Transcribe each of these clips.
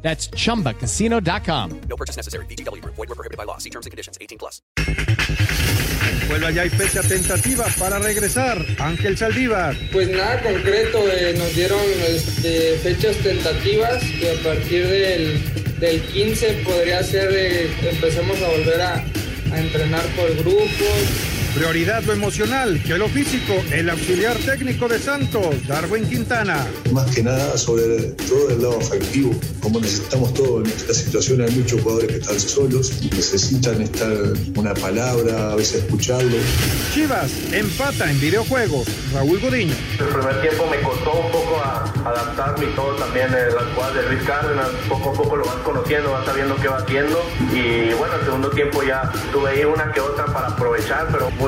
That's chumbacasino.com. No purchase necessary. BGW. Void were prohibited by law. See terms and conditions. 18 plus. Vuelva ya hay fecha tentativa para regresar. Ángel Saldívar. Pues nada concreto, eh, nos dieron este, fechas tentativas y a partir del, del 15 podría ser, eh, empecemos a volver a, a entrenar por grupos. Prioridad lo emocional que lo físico. El auxiliar técnico de Santos, Darwin Quintana. Más que nada sobre todo el lado afectivo, como necesitamos todo en esta situación, hay muchos jugadores que están solos, necesitan estar una palabra, a veces escucharlo. Chivas empata en videojuegos. Raúl Godiño. El primer tiempo me costó un poco a, adaptarme y todo también eh, las jugadas de Luis Cárdenas, poco a poco lo vas conociendo, vas sabiendo qué va haciendo y bueno, el segundo tiempo ya tuve ahí una que otra para aprovechar, pero muy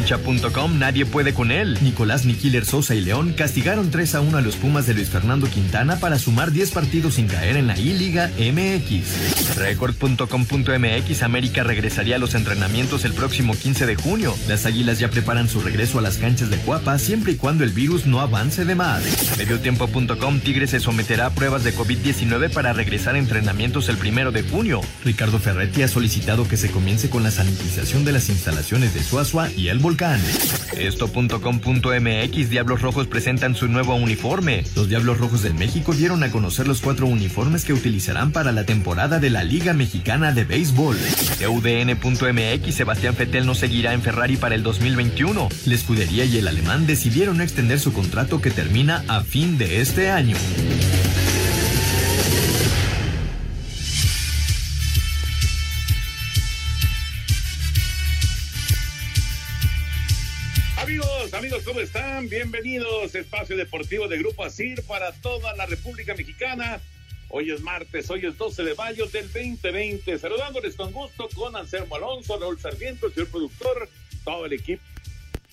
Cancha.com nadie puede con él. Nicolás Niquiler Sosa y León castigaron 3 a 1 a los Pumas de Luis Fernando Quintana para sumar 10 partidos sin caer en la I-Liga MX. Record.com.mx América regresaría a los entrenamientos el próximo 15 de junio. Las Águilas ya preparan su regreso a las canchas de Cuapa siempre y cuando el virus no avance de más. Mediotiempo.com Tigres se someterá a pruebas de COVID-19 para regresar a entrenamientos el primero de junio. Ricardo Ferretti ha solicitado que se comience con la sanitización de las instalaciones de Suazua y el volcán. Esto.com.mx Diablos Rojos presentan su nuevo uniforme. Los Diablos Rojos del México dieron a conocer los cuatro uniformes que utilizarán para la temporada de la Liga Mexicana de Béisbol. UDN.mx Sebastián Fettel no seguirá en Ferrari para el 2021. La escudería y el alemán decidieron extender su contrato que termina a fin de este año. Amigos, amigos, ¿cómo están? Bienvenidos Espacio Deportivo de Grupo ASIR para toda la República Mexicana. Hoy es martes, hoy es 12 de mayo del 2020. Saludándoles con gusto con Anselmo Alonso, Raúl Sarmiento, el señor productor, todo el equipo.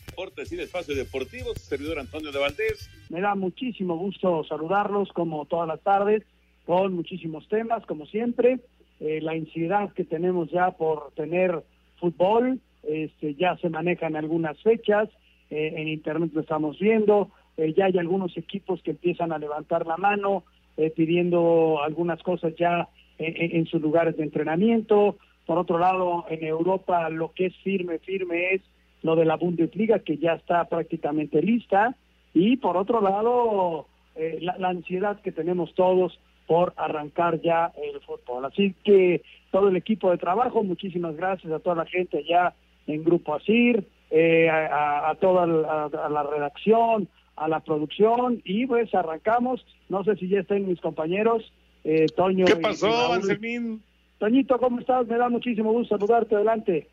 Deportes y Espacio Deportivo, su servidor Antonio de Valdés. Me da muchísimo gusto saludarlos como todas las tardes, con muchísimos temas, como siempre. Eh, la ansiedad que tenemos ya por tener fútbol, este, ya se manejan algunas fechas, eh, en internet lo estamos viendo, eh, ya hay algunos equipos que empiezan a levantar la mano eh, pidiendo algunas cosas ya en, sus lugares de entrenamiento. Por otro lado, en Europa lo que es firme, firme es lo de la Bundesliga, que ya está prácticamente lista. Y por otro lado, la, la ansiedad que tenemos todos por arrancar ya el fútbol. Así que todo el equipo de trabajo, muchísimas gracias a toda la gente ya en Grupo Asir, eh, a, a, toda la, a la redacción, a la producción y pues arrancamos. No sé si ya están mis compañeros, eh, Toño. ¿Qué pasó, Anselmín? Toñito, ¿cómo estás? Me da muchísimo gusto saludarte. Adelante.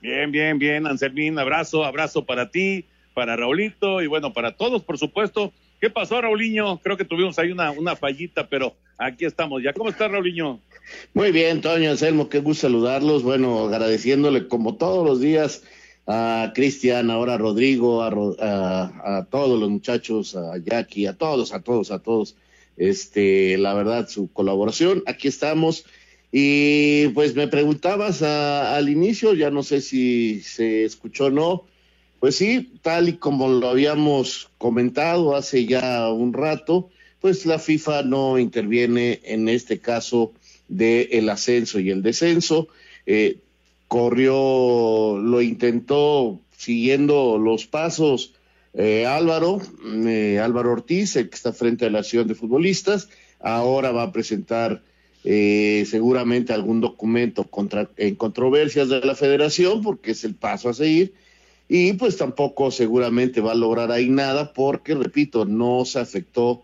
Bien, bien, bien, Anselmín. Abrazo, abrazo para ti, para Raulito y bueno, para todos, por supuesto. ¿Qué pasó, Raulinho? Creo que tuvimos ahí una, una fallita, pero aquí estamos ya. ¿Cómo estás, Raulinho? Muy bien, Toño Anselmo, qué gusto saludarlos. Bueno, agradeciéndole como todos los días a Cristian, ahora a Rodrigo, a, a, a, todos los muchachos, a Jackie, a todos, a todos, a todos. Este, la verdad, su colaboración. Aquí estamos. Y pues me preguntabas a, al inicio, ya no sé si se escuchó o no. Pues sí, tal y como lo habíamos comentado hace ya un rato, pues la FIFA no interviene en este caso del el ascenso y el descenso. Eh, corrió, lo intentó siguiendo los pasos eh, Álvaro, eh, Álvaro Ortiz, el que está frente a la acción de futbolistas, ahora va a presentar eh, seguramente algún documento contra, en controversias de la federación, porque es el paso a seguir, y pues tampoco seguramente va a lograr ahí nada, porque, repito, no se afectó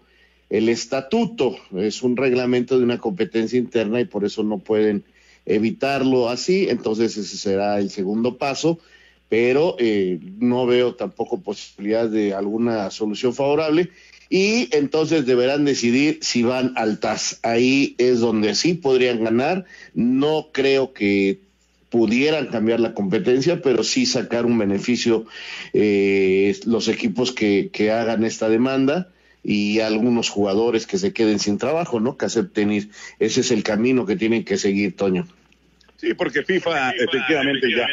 el estatuto, es un reglamento de una competencia interna y por eso no pueden evitarlo así, entonces ese será el segundo paso, pero eh, no veo tampoco posibilidad de alguna solución favorable y entonces deberán decidir si van al TAS. Ahí es donde sí podrían ganar. No creo que pudieran cambiar la competencia, pero sí sacar un beneficio eh, los equipos que, que hagan esta demanda y algunos jugadores que se queden sin trabajo, ¿no? Que acepten ir. Ese es el camino que tienen que seguir, Toño. Sí, porque FIFA, efectivamente, ya,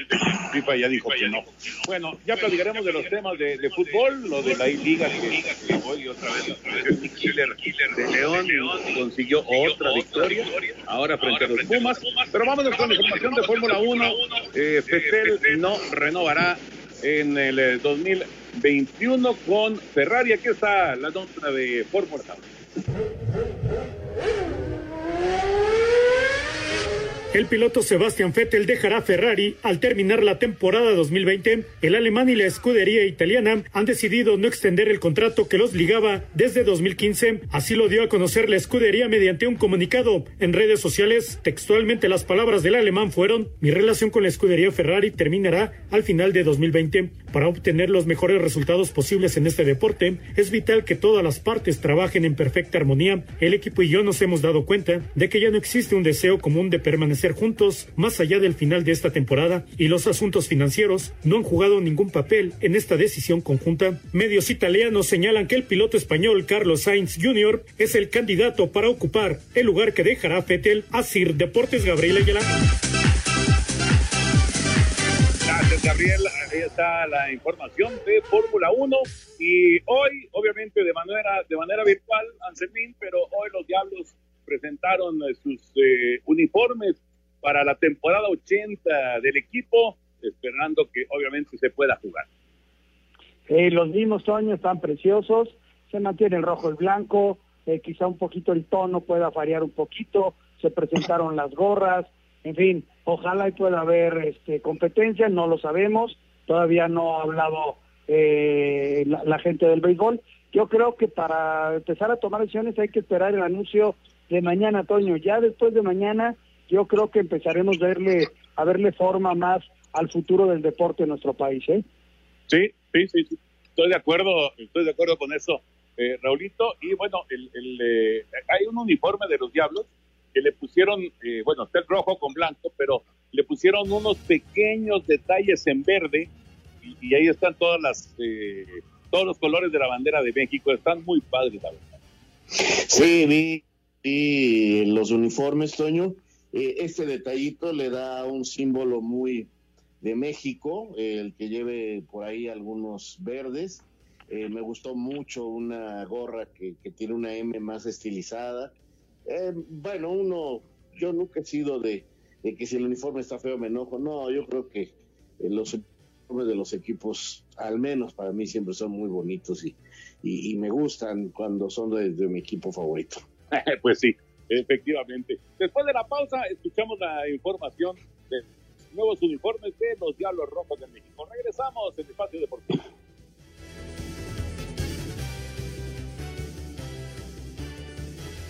FIFA ya dijo que no. Bueno, ya platicaremos de los temas de, de fútbol, lo de la liga que, hoy otra vez el Killer de León consiguió otra victoria, ahora frente a los Pumas. Pero vámonos con la información de Fórmula 1. Eh, Fetel no renovará en el 2021 con Ferrari. Aquí está la nota de Fórmula 1. El piloto Sebastian Vettel dejará Ferrari al terminar la temporada 2020. El alemán y la escudería italiana han decidido no extender el contrato que los ligaba desde 2015. Así lo dio a conocer la escudería mediante un comunicado en redes sociales. Textualmente las palabras del alemán fueron: "Mi relación con la escudería Ferrari terminará al final de 2020. Para obtener los mejores resultados posibles en este deporte, es vital que todas las partes trabajen en perfecta armonía. El equipo y yo nos hemos dado cuenta de que ya no existe un deseo común de permanecer juntos más allá del final de esta temporada y los asuntos financieros no han jugado ningún papel en esta decisión conjunta. Medios italianos señalan que el piloto español Carlos Sainz Jr. es el candidato para ocupar el lugar que dejará Fettel a Sir Deportes Gabriel Ayala. Gabriel. Ahí está la información de Fórmula 1. Y hoy, obviamente, de manera, de manera virtual, Anselmín, pero hoy los Diablos presentaron sus eh, uniformes para la temporada 80 del equipo, esperando que obviamente se pueda jugar. Eh, los mismos Toño, están preciosos, se mantiene el rojo y blanco, eh, quizá un poquito el tono pueda variar un poquito, se presentaron las gorras, en fin, ojalá y pueda haber este, competencia, no lo sabemos, todavía no ha hablado eh, la, gente del béisbol. Yo creo que para empezar a tomar decisiones hay que esperar el anuncio de mañana, Toño. Ya después de mañana yo creo que empezaremos a verle, a verle forma más al futuro del deporte en nuestro país, ¿eh? Sí, sí, sí, estoy de acuerdo, estoy de acuerdo con eso, eh, Raulito. Y bueno, el, el eh, hay un uniforme de los Diablos que le pusieron, eh, bueno, está el rojo con blanco, pero le pusieron unos pequeños detalles en verde y, ahí están todas las, eh, todos los colores de la bandera de México. Están muy padres, la verdad. Sí, vi, vi los uniformes, Toño eh, este detallito le da un símbolo muy de México, el que lleve por ahí algunos verdes. Eh, me gustó mucho una gorra que, que, tiene una M más estilizada. Eh, bueno, uno, yo nunca he sido de, de, que si el uniforme está feo me enojo. No, yo creo que los uniformes de los equipos, al menos para mí, siempre son muy bonitos y, y, me gustan cuando son de, de mi equipo favorito. pues sí, Efectivamente. Después de la pausa, escuchamos la información de nuevos uniformes de los Diablos Rojos de México. Regresamos en Espacio Deportivo.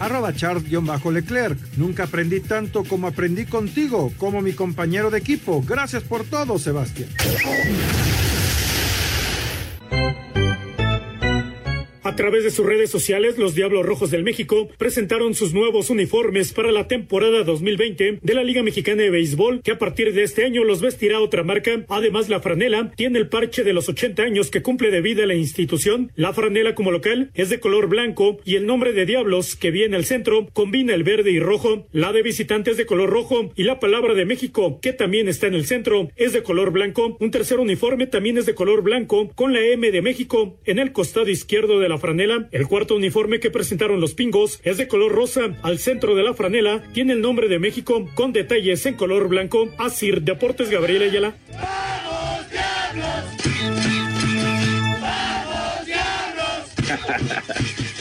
Arroba Chart-Leclerc. Nunca aprendí tanto como aprendí contigo, como mi compañero de equipo. Gracias por todo, Sebastián. Través de sus redes sociales, los Diablos Rojos del México presentaron sus nuevos uniformes para la temporada 2020 de la Liga Mexicana de Béisbol, que a partir de este año los vestirá otra marca. Además, la franela tiene el parche de los 80 años que cumple de vida la institución. La franela como local es de color blanco y el nombre de Diablos que viene al centro combina el verde y rojo. La de visitantes de color rojo y la palabra de México, que también está en el centro, es de color blanco. Un tercer uniforme también es de color blanco con la M de México en el costado izquierdo de la franela. El cuarto uniforme que presentaron los pingos es de color rosa. Al centro de la franela tiene el nombre de México con detalles en color blanco. Asir Deportes Gabriel Ayala.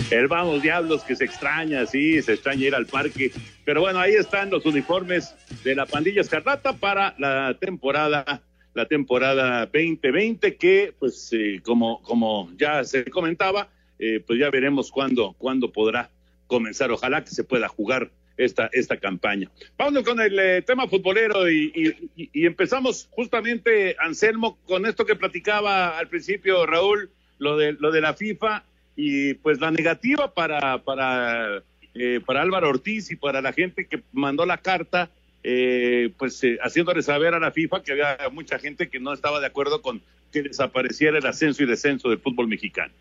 El vamos diablos que se extraña, sí, se extraña ir al parque. Pero bueno, ahí están los uniformes de la pandilla escarlata para la temporada, la temporada 2020, que pues eh, como, como ya se comentaba, eh, pues ya veremos cuándo, cuándo podrá comenzar. Ojalá que se pueda jugar esta, esta campaña. Vamos con el eh, tema futbolero y, y- y empezamos justamente, Anselmo, con esto que platicaba al principio Raúl, lo de, lo de la FIFA y pues la negativa para, para, eh, para Álvaro Ortiz y para la gente que mandó la carta, eh, pues eh, haciéndole saber a la FIFA que había mucha gente que no estaba de acuerdo con que desapareciera el ascenso y descenso del fútbol mexicano.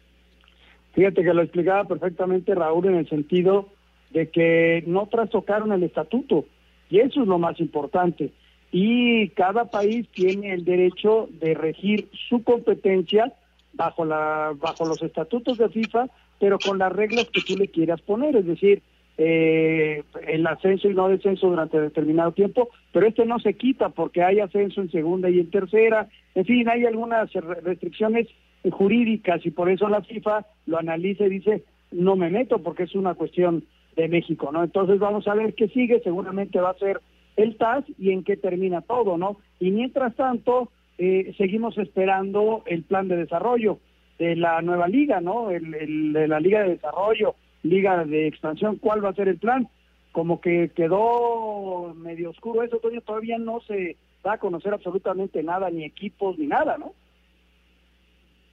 Fíjate que lo explicaba perfectamente Raúl en el sentido de que no trastocaron el estatuto y eso es lo más importante. Y cada país tiene el derecho de regir su competencia bajo la bajo los estatutos de FIFA, pero con las reglas que tú le quieras poner, es decir, eh, el ascenso y no descenso durante determinado tiempo, pero este no se quita porque hay ascenso en segunda y en tercera, en fin, hay algunas re- restricciones jurídicas y por eso la FIFA lo analiza y dice, no me meto porque es una cuestión de México, ¿no? Entonces vamos a ver qué sigue, seguramente va a ser el TAS y en qué termina todo, ¿no? Y mientras tanto, eh, seguimos esperando el plan de desarrollo de la nueva liga, ¿no? El, el- de la liga de desarrollo, liga de expansión, ¿cuál va a ser el plan? Como que quedó medio oscuro eso, Toño, todavía no se da a conocer absolutamente nada, ni equipos, ni nada, ¿no?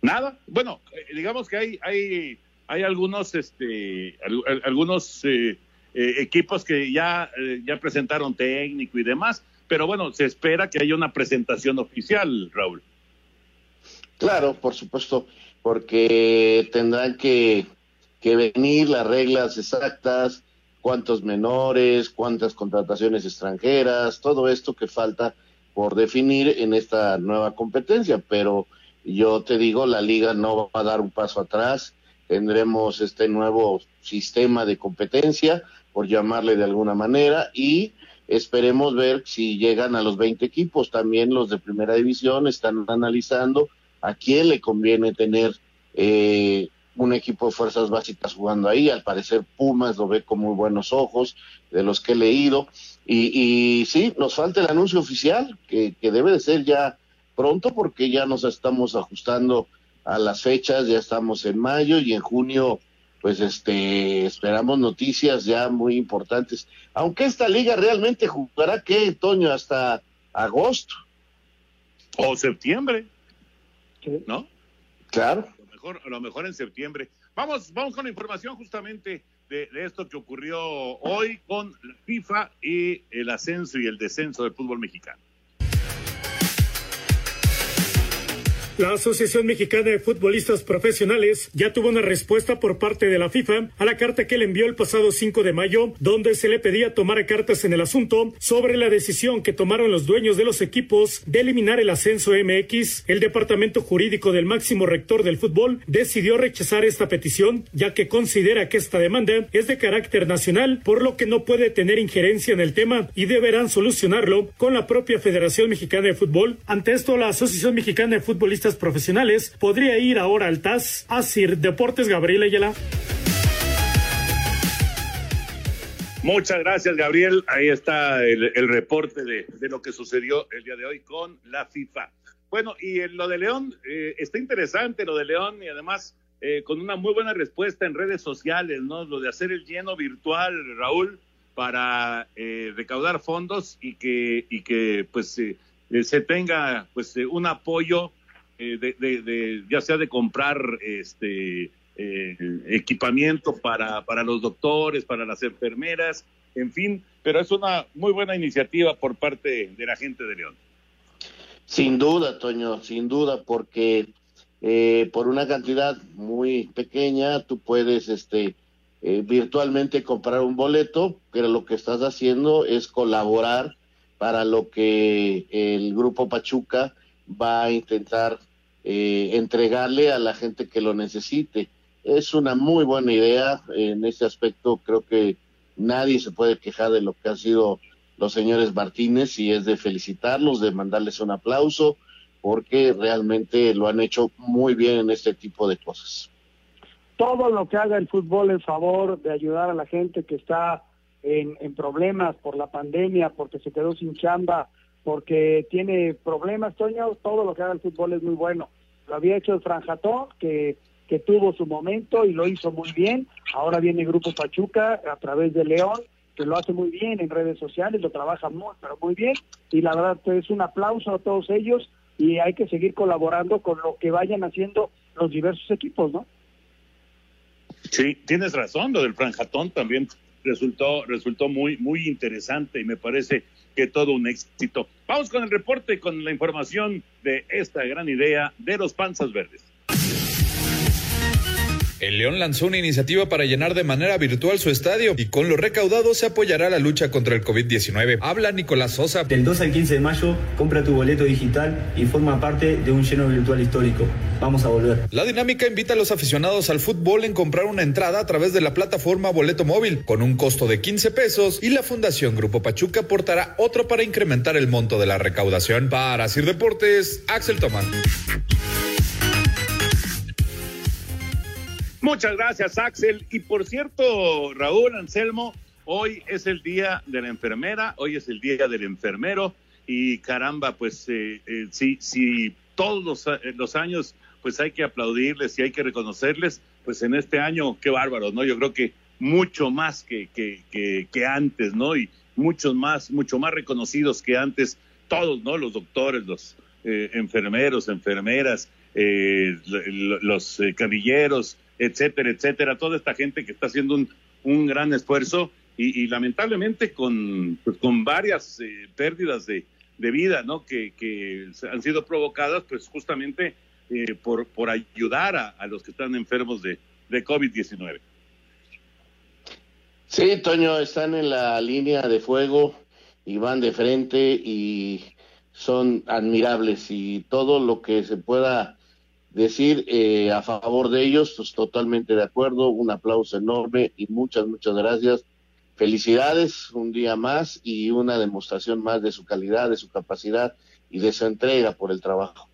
Nada. Bueno, eh, digamos que hay, hay, hay algunos, este, al- al- algunos eh, eh, equipos que ya, ya presentaron técnico y demás, pero bueno, se espera que haya una presentación oficial, Raúl. Claro, por supuesto, porque tendrán que, que venir las reglas exactas, cuántos menores, cuántas contrataciones extranjeras, todo esto que falta por definir en esta nueva competencia, pero yo te digo, la liga no va a dar un paso atrás, tendremos este nuevo sistema de competencia, por llamarle de alguna manera, y esperemos ver si llegan a los 20 equipos. También los de primera división están analizando a quién le conviene tener eh, un equipo de fuerzas básicas jugando ahí. Al parecer Pumas lo ve con muy buenos ojos, de los que he leído. Y, y sí, nos falta el anuncio oficial, que, que debe de ser ya pronto, porque ya nos estamos ajustando a las fechas, ya estamos en mayo y en junio, pues este, esperamos noticias ya muy importantes. Aunque esta liga realmente jugará, ¿qué, Toño? Hasta agosto. O septiembre, ¿no? Claro. A lo mejor, a lo mejor en septiembre. Vamos, vamos con la información justamente de, de esto que ocurrió hoy con la FIFA y el ascenso y el descenso del fútbol mexicano. La Asociación Mexicana de Futbolistas Profesionales ya tuvo una respuesta por parte de la FIFA a la carta que le envió el pasado 5 de mayo, donde se le pedía tomar cartas en el asunto sobre la decisión que tomaron los dueños de los equipos de eliminar el ascenso MX. El departamento jurídico del máximo rector del fútbol decidió rechazar esta petición, ya que considera que esta demanda es de carácter nacional, por lo que no puede tener injerencia en el tema y deberán solucionarlo con la propia Federación Mexicana de Fútbol. Ante esto, la Asociación Mexicana de Futbolistas Profesionales podría ir ahora al TAS. Asir Deportes Gabriel Ayala. Muchas gracias, Gabriel. Ahí está el, reporte de, de, lo que sucedió el día de hoy con la FIFA. Bueno, y lo de León, eh, está interesante lo de León y además eh, con una muy buena respuesta en redes sociales, ¿no? Lo de hacer el lleno virtual, Raúl, para eh, recaudar fondos y que, y que pues se tenga pues un apoyo de, de, de, ya sea de comprar este eh, equipamiento para, para los doctores, para las enfermeras, en fin, pero es una muy buena iniciativa por parte de la gente de León. Sin duda, Toño, sin duda, porque eh, por una cantidad muy pequeña tú puedes este, eh, virtualmente comprar un boleto, pero lo que estás haciendo es colaborar para lo que el grupo Pachuca va a intentar eh, entregarle a la gente que lo necesite. Es una muy buena idea. En ese aspecto creo que nadie se puede quejar de lo que han sido los señores Martínez y es de felicitarlos, de mandarles un aplauso, porque realmente lo han hecho muy bien en este tipo de cosas. Todo lo que haga el fútbol en favor de ayudar a la gente que está en, en problemas por la pandemia, porque se quedó sin chamba, porque tiene problemas, Toño, todo lo que haga el fútbol es muy bueno. Lo había hecho el Franjatón, que que tuvo su momento y lo hizo muy bien. Ahora viene Grupo Pachuca a través de León, que lo hace muy bien en redes sociales, lo trabaja muy, pero muy bien. Y la verdad es un aplauso a todos ellos y hay que seguir colaborando con lo que vayan haciendo los diversos equipos, ¿no? Sí, tienes razón, lo del franjatón también resultó, resultó muy, muy interesante y me parece que todo un éxito. Vamos con el reporte, con la información de esta gran idea de los panzas verdes. El León lanzó una iniciativa para llenar de manera virtual su estadio y con lo recaudado se apoyará la lucha contra el COVID-19. Habla Nicolás Sosa. Del 2 al 15 de mayo, compra tu boleto digital y forma parte de un lleno virtual histórico. Vamos a volver. La dinámica invita a los aficionados al fútbol en comprar una entrada a través de la plataforma Boleto Móvil con un costo de 15 pesos y la Fundación Grupo Pachuca aportará otro para incrementar el monto de la recaudación. Para Sir Deportes, Axel Tomán. Muchas gracias, Axel. Y por cierto, Raúl Anselmo, hoy es el día de la enfermera, hoy es el día del enfermero. Y caramba, pues eh, eh, si, si todos los, eh, los, años, pues hay que aplaudirles y hay que reconocerles, pues en este año, qué bárbaro, ¿no? Yo creo que mucho más que, que, que, antes, ¿no? Y muchos más, mucho más reconocidos que antes, todos, ¿no? Los doctores, los enfermeros, enfermeras, los camilleros, etcétera, etcétera, toda esta gente que está haciendo un, un gran esfuerzo y, lamentablemente con, pues, con varias eh, pérdidas de, de, vida, ¿no? Que, que, han sido provocadas, pues justamente eh, por, por ayudar a, a, los que están enfermos de, de COVID-19. Sí, Toño, están en la línea de fuego y van de frente y son admirables y todo lo que se pueda decir eh, a favor de ellos, pues totalmente de acuerdo, un aplauso enorme y muchas, muchas gracias. Felicidades, un día más y una demostración más de su calidad, de su capacidad y de su entrega por el trabajo.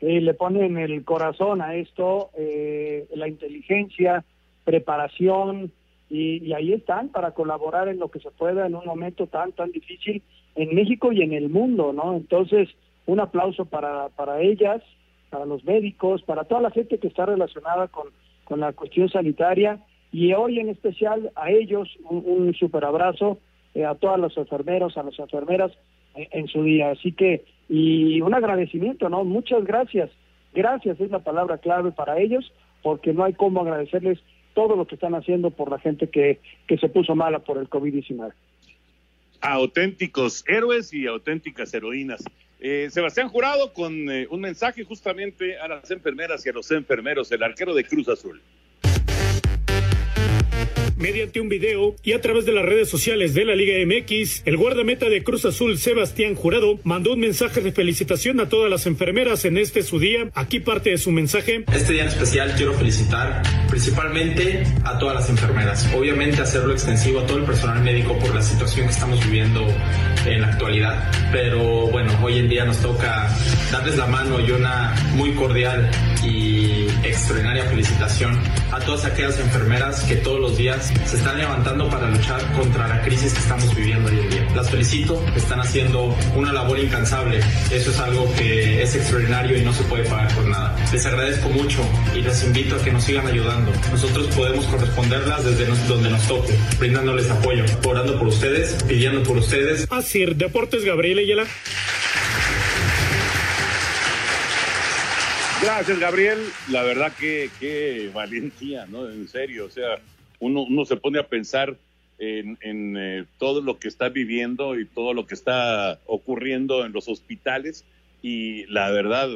Sí, le ponen el corazón a esto, eh, la inteligencia, preparación y, y ahí están para colaborar en lo que se pueda en un momento tan, tan difícil en México y en el mundo, ¿no? Entonces, un aplauso para, para ellas, para los médicos, para toda la gente que está relacionada con, con la cuestión sanitaria y hoy en especial a ellos un, un super abrazo eh, a todos los enfermeros, a las enfermeras en, en, su día. Así que, y un agradecimiento, ¿no? Muchas gracias. Gracias es la palabra clave para ellos porque no hay cómo agradecerles todo lo que están haciendo por la gente que, que se puso mala por el COVID-19. Auténticos héroes y auténticas heroínas. Eh, Sebastián Jurado con eh, un mensaje justamente a las enfermeras y a los enfermeros, el arquero de Cruz Azul. Mediante un video y a través de las redes sociales de la Liga MX, el guardameta de Cruz Azul, Sebastián Jurado, mandó un mensaje de felicitación a todas las enfermeras en este su día. Aquí parte de su mensaje. Este día en especial quiero felicitar principalmente a todas las enfermeras. Obviamente hacerlo extensivo a todo el personal médico por la situación que estamos viviendo en la actualidad. Pero bueno, hoy en día nos toca darles la mano y una muy cordial y extraordinaria felicitación a todas aquellas enfermeras que todos los días se están levantando para luchar contra la crisis que estamos viviendo hoy en día. Las felicito, están haciendo una labor incansable. Eso es algo que es extraordinario y no se puede pagar por nada. Les agradezco mucho y les invito a que nos sigan ayudando. Nosotros podemos corresponderlas desde donde nos toque, brindándoles apoyo, orando por ustedes, pidiendo por ustedes. Así, Deportes Gabriel Ayala. Gracias, Gabriel. La verdad que, qué valentía, ¿no? En serio, o sea, uno, uno se pone a pensar en, en eh, todo lo que está viviendo y todo lo que está ocurriendo en los hospitales y la verdad,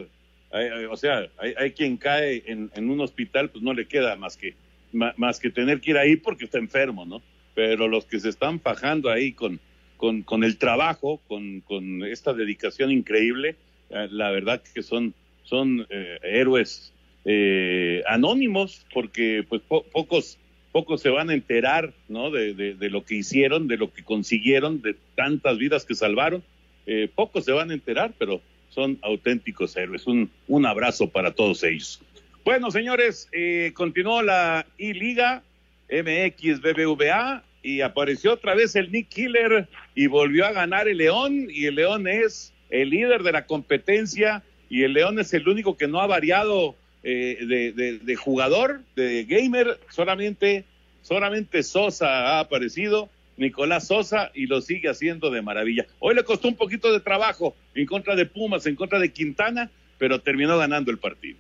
hay- o sea, hay, hay quien cae en, un hospital, pues no le queda más que, más que tener que ir ahí porque está enfermo, ¿no? Pero los que se están fajando ahí con, con, con el trabajo, con, con esta dedicación increíble, eh, la verdad que son, son eh, héroes eh, anónimos, porque pues po- pocos, pocos se van a enterar, ¿no? De, lo que hicieron, de lo que consiguieron, de tantas vidas que salvaron. Eh, pocos se van a enterar, pero son auténticos héroes. Un, un abrazo para todos ellos. Bueno, señores, eh, continuó la I-Liga MX BBVA y apareció otra vez el Nick Killer y volvió a ganar el León y el León es el líder de la competencia y el León es el único que no ha variado eh, de, de- de jugador, de gamer, solamente, solamente Sosa ha aparecido, Nicolás Sosa, y lo sigue haciendo de maravilla. Hoy le costó un poquito de trabajo en contra de Pumas, en contra de Quintana, pero terminó ganando el partido.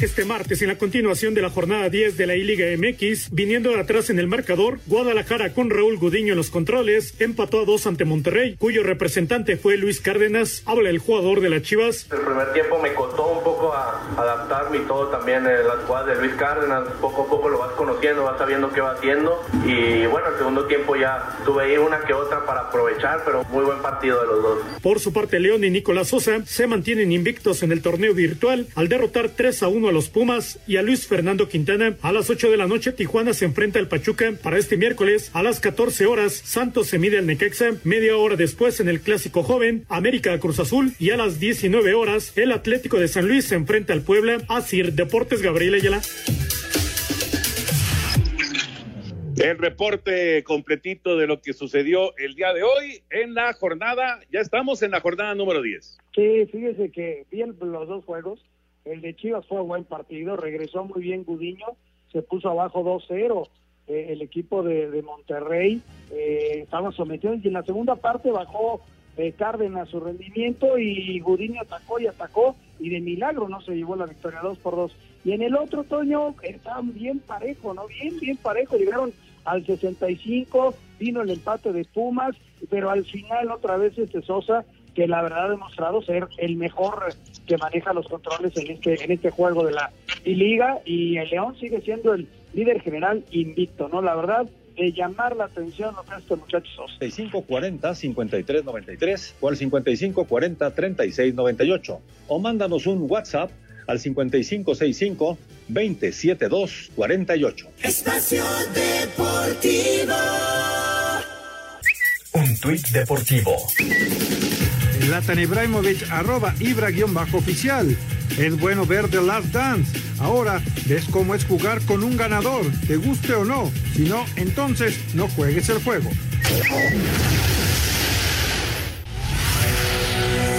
Este martes, en la continuación de la jornada 10 de la I-Liga MX, viniendo de atrás en el marcador, Guadalajara con Raúl Gudiño en los controles empató a dos ante Monterrey, cuyo representante fue Luis Cárdenas. Habla el jugador de las Chivas. El primer tiempo me costó un poco a adaptarme y todo también eh, las jugadas de Luis Cárdenas, poco a poco lo vas conociendo, vas sabiendo qué va haciendo y bueno, el segundo tiempo ya tuve ahí una que otra para aprovechar, pero muy buen partido de los dos. Por su parte, León y Nicolás Sosa se mantienen invictos en el torneo virtual al derrotar 3 a 1 a los Pumas y a Luis Fernando Quintana. A las 8 de la noche, Tijuana se enfrenta al Pachuca. Para este miércoles, a las 14 horas, Santos se mide al Necaxa. Media hora después, en el Clásico Joven, América a Cruz Azul. Y a las 19 horas, el Atlético de San Luis se enfrenta al Puebla. Asir Deportes Gabriel Ayala. El reporte completito de lo que sucedió el día de hoy en la jornada, ya estamos en la jornada número 10. Sí, fíjese que bien los dos juegos. El de Chivas fue buen partido, regresó muy bien Gudiño, se puso abajo 2-0. Eh, el equipo de, de Monterrey eh, estaba sometido y en la segunda parte bajó eh, Cárdenas su rendimiento y Gudiño atacó y atacó y de milagro no se llevó la victoria 2 por 2. Y en el otro, Toño, estaban bien parejo, ¿no? Bien, bien parejo. Llegaron al 65, vino el empate de Pumas, pero al final otra vez este Sosa, que la verdad ha demostrado ser el mejor que maneja los controles en este, en este juego de la liga y el León sigue siendo el líder general invicto, ¿no? La verdad, de llamar la atención lo que hace este muchacho Sosa. 5540-5393 o al 5540-3698. O mándanos un WhatsApp al 5565-27248. Espacio Deportivo. Un tuit deportivo. Zlatan Ibrahimovic, arroba Ibra-oficial. Es bueno ver The Last Dance. Ahora ves cómo es jugar con un ganador, te guste o no. Si no, entonces no juegues el juego.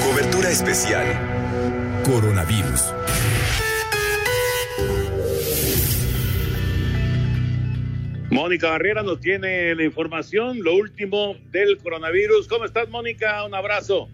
Cobertura especial. Coronavirus. Mónica Barrera nos tiene la información, lo último del coronavirus. ¿Cómo estás, Mónica? Un abrazo.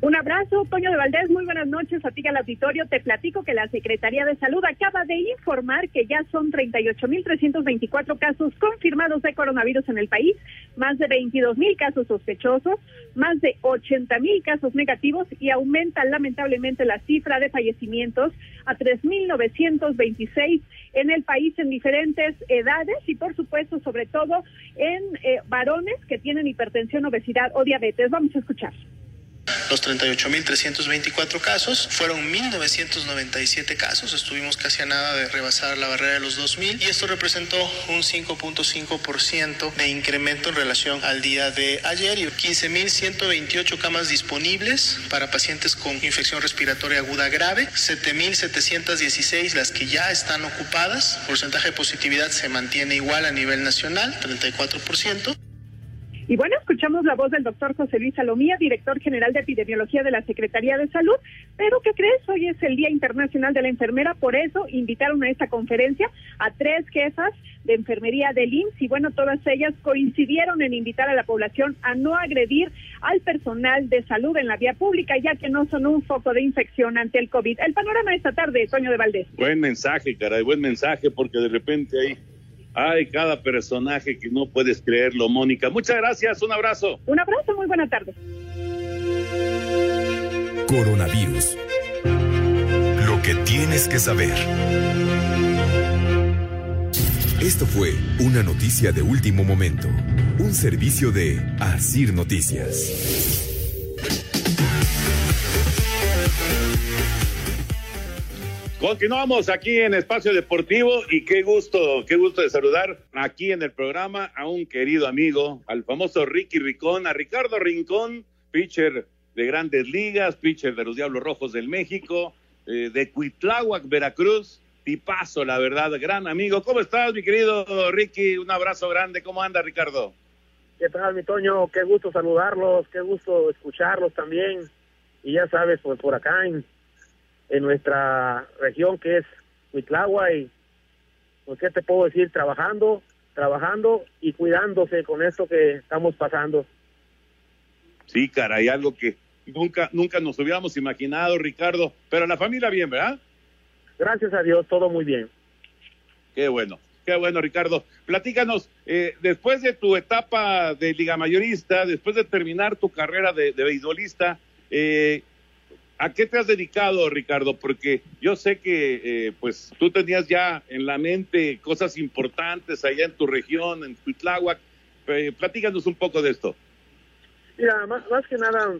Un abrazo, Toño de Valdés. Muy buenas noches a ti al auditorio. Te platico que la Secretaría de Salud acaba de informar que ya son 38.324 casos confirmados de coronavirus en el país, más de 22.000 casos sospechosos, más de 80.000 casos negativos y aumenta lamentablemente la cifra de fallecimientos a 3.926 en el país en diferentes edades y por supuesto sobre todo en eh, varones que tienen hipertensión, obesidad o diabetes. Vamos a escuchar. Los 38.324 casos fueron 1.997 casos. Estuvimos casi a nada de rebasar la barrera de los 2.000 y esto representó un 5.5% de incremento en relación al día de ayer y 15.128 camas disponibles para pacientes con infección respiratoria aguda grave, 7.716 las que ya están ocupadas. Porcentaje de positividad se mantiene igual a nivel nacional, 34%. Y bueno, escuchamos la voz del doctor José Luis Salomía, director general de epidemiología de la Secretaría de Salud. Pero, ¿qué crees? Hoy es el Día Internacional de la Enfermera, por eso invitaron a esta conferencia a tres jefas de enfermería del IMSS y bueno, todas ellas coincidieron en invitar a la población a no agredir al personal de salud en la vía pública, ya que no son un foco de infección ante el COVID. El panorama esta tarde, Toño de Valdés. Buen mensaje, caray, buen mensaje, porque de repente hay, hay cada personaje que no puedes creerlo, Mónica. Muchas gracias, un abrazo. Un abrazo, muy buena tarde. Coronavirus. Lo que tienes que saber. Esto fue una noticia de último momento, un servicio de Asir Noticias. Continuamos aquí en Espacio Deportivo y qué gusto, qué gusto de saludar aquí en el programa a un querido amigo, al famoso Ricky Ricón, a Ricardo Rincón, pitcher de grandes ligas, pitcher de los Diablos Rojos del México, eh, de Cuitláhuac, Veracruz, tipazo, la verdad, gran amigo. ¿Cómo estás, mi querido Ricky? Un abrazo grande. ¿Cómo anda, Ricardo? ¿Qué tal, mi Toño? Qué gusto saludarlos, qué gusto escucharlos también. Y ya sabes, pues por acá en, en nuestra región que es Huitlagua y pues qué te puedo decir, trabajando, trabajando y cuidándose con esto que estamos pasando. Sí, caray, algo que nunca, nunca nos hubiéramos imaginado, Ricardo. Pero la familia bien, ¿verdad? Gracias a Dios, todo muy bien. Qué bueno, qué bueno, Ricardo. Platícanos, eh, después de tu etapa de liga mayorista, después de terminar tu carrera de, de beisbolista, eh, ¿A qué te has dedicado, Ricardo? Porque yo sé que eh, pues tú tenías ya en la mente cosas importantes allá en tu región, en Tuitláhuac. Eh, platícanos un poco de esto. Mira, más, más que nada,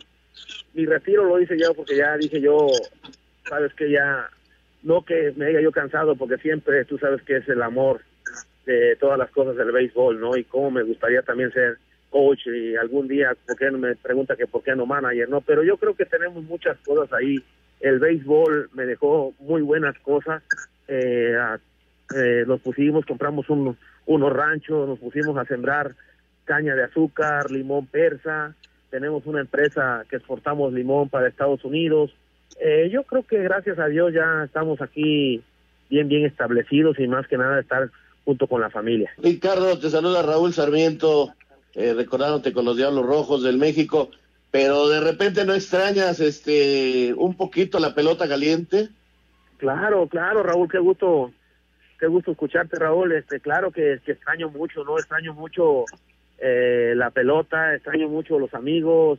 mi retiro lo hice yo porque ya dije yo, sabes que ya, no que me haya yo cansado, porque siempre tú sabes que es el amor de todas las cosas del béisbol, ¿no? Y cómo me gustaría también ser coach y algún día, ¿por qué no me pregunta que por qué no manager? No, pero yo creo que tenemos muchas cosas ahí. El béisbol me dejó muy buenas cosas. Eh, eh, nos pusimos, compramos un- unos ranchos, nos pusimos a sembrar caña de azúcar, limón persa. Tenemos una empresa que exportamos limón para Estados Unidos. Eh, yo creo que gracias a Dios ya estamos aquí bien, bien establecidos y más que nada estar junto con la familia. Ricardo, te saluda Raúl Sarmiento, eh, recordándote con los Diablos Rojos del México, pero de repente no extrañas este un poquito la pelota caliente. Claro, claro, Raúl, qué gusto, qué gusto escucharte, Raúl. Este, claro que, que extraño mucho, ¿no? Extraño mucho eh, la pelota, extraño mucho los amigos.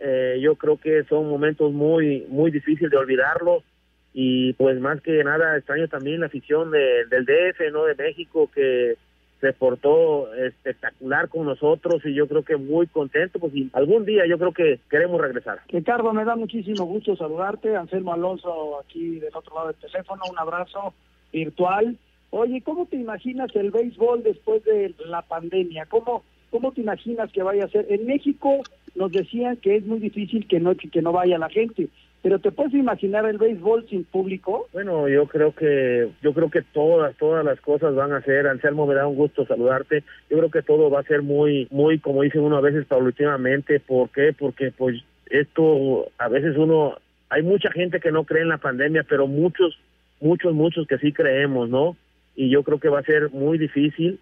Eh, yo creo que son momentos muy, muy difíciles de olvidarlos. Y pues más que nada extraño también la afición de- del DF, ¿no? De México, que se portó espectacular con nosotros y yo creo que muy contento, pues algún día yo creo que queremos regresar. Ricardo, me da muchísimo gusto saludarte. Anselmo Alonso aquí del otro lado del teléfono, un abrazo virtual. Oye, ¿cómo te imaginas el béisbol después de la pandemia? ¿Cómo, cómo te imaginas que vaya a ser? En México nos decían que es muy difícil que no, que no vaya la gente, pero ¿te puedes imaginar el béisbol sin público? Bueno, yo creo que yo creo que todas todas las cosas van a ser. Anselmo, me da un gusto saludarte. Yo creo que todo va a ser muy muy como dice uno a veces paulatinamente. ¿Por qué? Porque pues esto a veces uno hay mucha gente que no cree en la pandemia, pero muchos muchos muchos que sí creemos, ¿no? Y yo creo que va a ser muy difícil.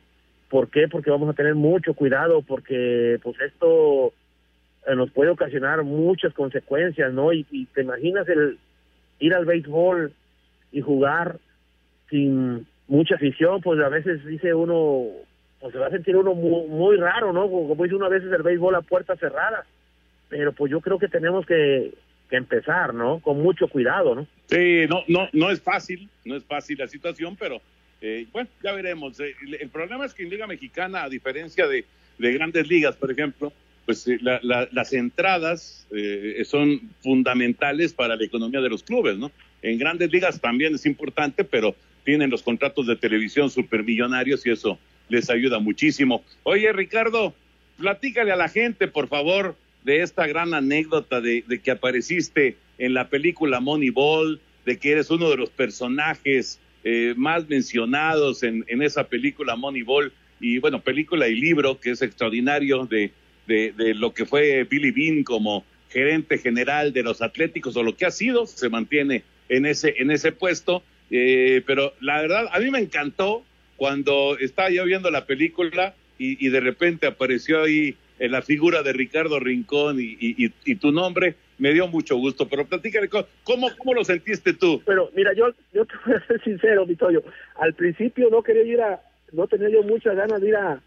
¿Por qué? Porque vamos a tener mucho cuidado porque pues esto nos puede ocasionar muchas consecuencias, ¿no? Y, y te imaginas el ir al béisbol y jugar sin mucha afición, pues a veces dice uno, pues se va a sentir uno muy, muy raro, ¿no? Como dice uno a veces el béisbol a puerta cerrada. Pero pues yo creo que tenemos que, empezar, ¿no? Con mucho cuidado, ¿no? Sí, no, no, no es fácil, no es fácil la situación, pero eh, bueno, ya veremos. Eh, el, problema es que en Liga Mexicana, a diferencia de grandes ligas, por ejemplo, pues eh, la- la- las entradas eh, son fundamentales para la economía de los clubes, ¿no? En grandes ligas también es importante, pero tienen los contratos de televisión supermillonarios y eso les ayuda muchísimo. Oye, Ricardo, platícale a la gente, por favor, de esta gran anécdota de, de que apareciste en la película Moneyball, de que eres uno de los personajes eh, más mencionados en, en esa película Moneyball, y bueno, película y libro que es extraordinario de, de, de lo que fue Billy Bean como gerente general de los Atléticos o lo que ha sido, se mantiene en ese, en ese puesto. Eh, pero la verdad, a mí me encantó cuando estaba yo viendo la película y, de repente apareció ahí en la figura de Ricardo Rincón y, y, tu nombre, me dio mucho gusto. Pero platícale, ¿cómo, ¿cómo lo sentiste tú? Pero mira, yo, yo te voy a ser sincero, Vitorio. Al principio no quería ir a, no tenía yo muchas ganas de ir a,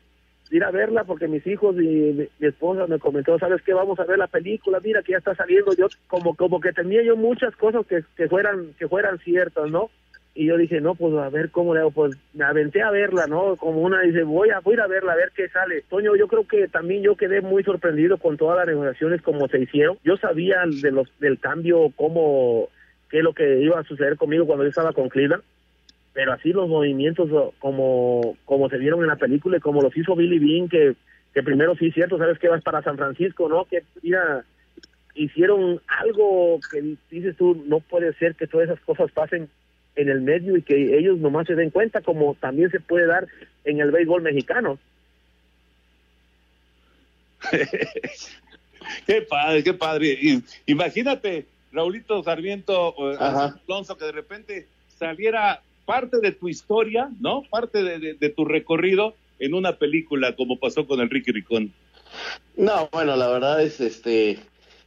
ir a verla porque mis hijos y mi, mi, esposa me comentó, ¿sabes qué? Vamos a ver la película, mira que ya está saliendo. Yo como como que tenía yo muchas cosas que, que fueran que fueran ciertas, ¿no? Y yo dije, no, pues a ver cómo le hago, pues me aventé a verla, ¿no? Como una dice, voy a, voy a verla, a ver qué sale. Toño, yo creo que también yo quedé muy sorprendido con todas las negociaciones como se hicieron. Yo sabía de los del cambio, cómo, qué es lo que iba a suceder conmigo cuando yo estaba con Cleveland pero así los movimientos como como se vieron en la película y como los hizo Billy Bean que que primero sí cierto sabes que vas para San Francisco no que mira hicieron algo que dices tú no puede ser que todas esas cosas pasen en el medio y que ellos nomás se den cuenta como también se puede dar en el béisbol mexicano. Qué padre qué padre. Imagínate Raulito Sarmiento Ajá. Alonso que de repente saliera parte de tu historia, ¿no? Parte de, tu recorrido en una película, como pasó con Enrique Ricón. No, bueno, la verdad es este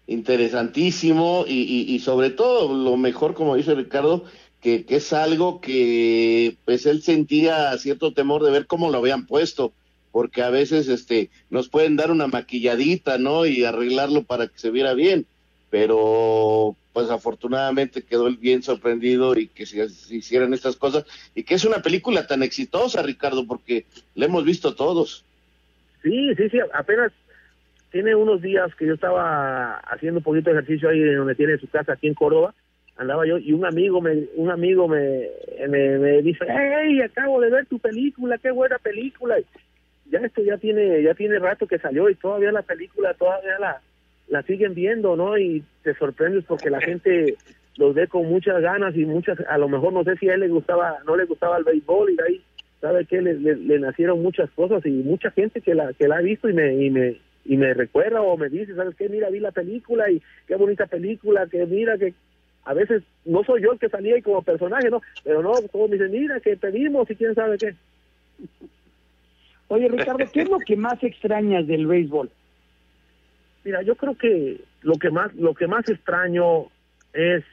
interesantísimo y sobre todo lo mejor, como dice Ricardo, que, que, es algo que pues él sentía cierto temor de ver cómo lo habían puesto, porque a veces este nos pueden dar una maquilladita, ¿no? Y arreglarlo para que se viera bien, pero pues afortunadamente quedó él bien sorprendido y que se, hicieran estas cosas y que es una película tan exitosa, Ricardo, porque la hemos visto todos. Sí, sí, sí, apenas tiene unos días que yo estaba haciendo un poquito de ejercicio ahí donde tiene su casa aquí en Córdoba, andaba yo y un amigo me un amigo me, me, me dice, hey, acabo de ver tu película, qué buena película. Ya esto ya tiene ya tiene rato que salió y todavía la película todavía la la siguen viendo, ¿no? Y te sorprendes porque la gente los ve con muchas ganas y muchas, a lo mejor no sé si a él le gustaba, no le gustaba el béisbol y de ahí, ¿sabe que le, le, nacieron muchas cosas y mucha gente que la, que la ha visto y me, y me, y me recuerda o me dice, ¿sabes qué? Mira, vi la película y qué bonita película, que mira que a veces no soy yo el que salía ahí como personaje, ¿no? Pero no, todos me dicen, mira, que pedimos y quién sabe qué. Oye, Ricardo, ¿qué es lo que más extrañas del béisbol? Mira, yo creo que lo que más lo que más extraño es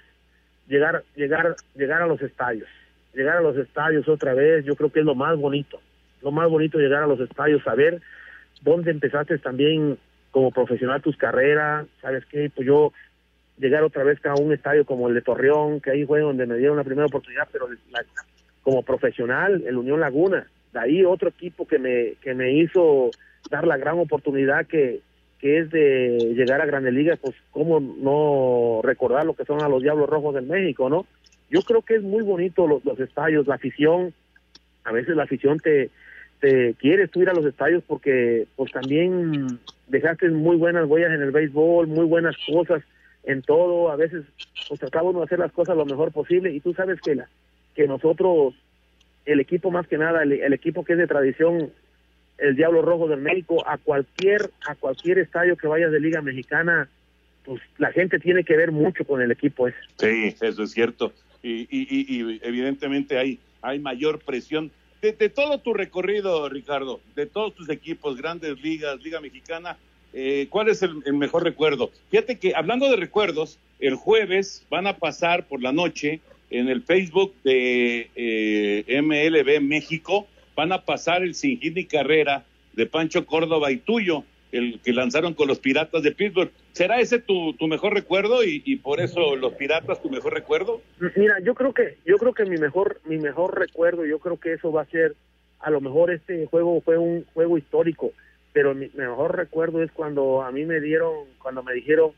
llegar llegar llegar a los estadios, llegar a los estadios otra vez. Yo creo que es lo más bonito, lo más bonito llegar a los estadios, saber dónde empezaste también como profesional tus carreras, sabes qué, pues yo llegar otra vez a un estadio como el de Torreón, que ahí fue donde me dieron la primera oportunidad, pero como profesional, el Unión Laguna, de ahí otro equipo que me que me hizo dar la gran oportunidad que que es de llegar a Grandes Ligas, pues cómo no recordar lo que son a los Diablos Rojos del México, ¿no? Yo creo que es muy bonito los, los estadios, la afición, a veces la afición te, te quiere tú ir a los estadios porque pues también dejaste muy buenas huellas en el béisbol, muy buenas cosas en todo, a veces pues tratamos de hacer las cosas lo mejor posible y tú sabes que la que nosotros el equipo más que nada, el, el equipo que es de tradición el Diablo Rojo del México, a cualquier, a cualquier estadio que vayas de Liga Mexicana, pues la gente tiene que ver mucho con el equipo ese. Sí, eso es cierto. Y, y, y evidentemente hay, hay mayor presión. De, todo tu recorrido, Ricardo, de todos tus equipos, grandes ligas, Liga Mexicana, eh, ¿cuál es el, el, mejor recuerdo? Fíjate que hablando de recuerdos, el jueves van a pasar por la noche en el Facebook de eh, MLB México van a pasar el sin hit ni carrera de Pancho Córdoba y tuyo, el que lanzaron con los Piratas de Pittsburgh. ¿Será ese tu, tu mejor recuerdo y, y, por eso los Piratas tu mejor recuerdo? Mira, yo creo que yo creo que mi mejor mi mejor recuerdo, yo creo que eso va a ser a lo mejor este juego fue un juego histórico, pero mi mejor recuerdo es cuando a mí me dieron cuando me dijeron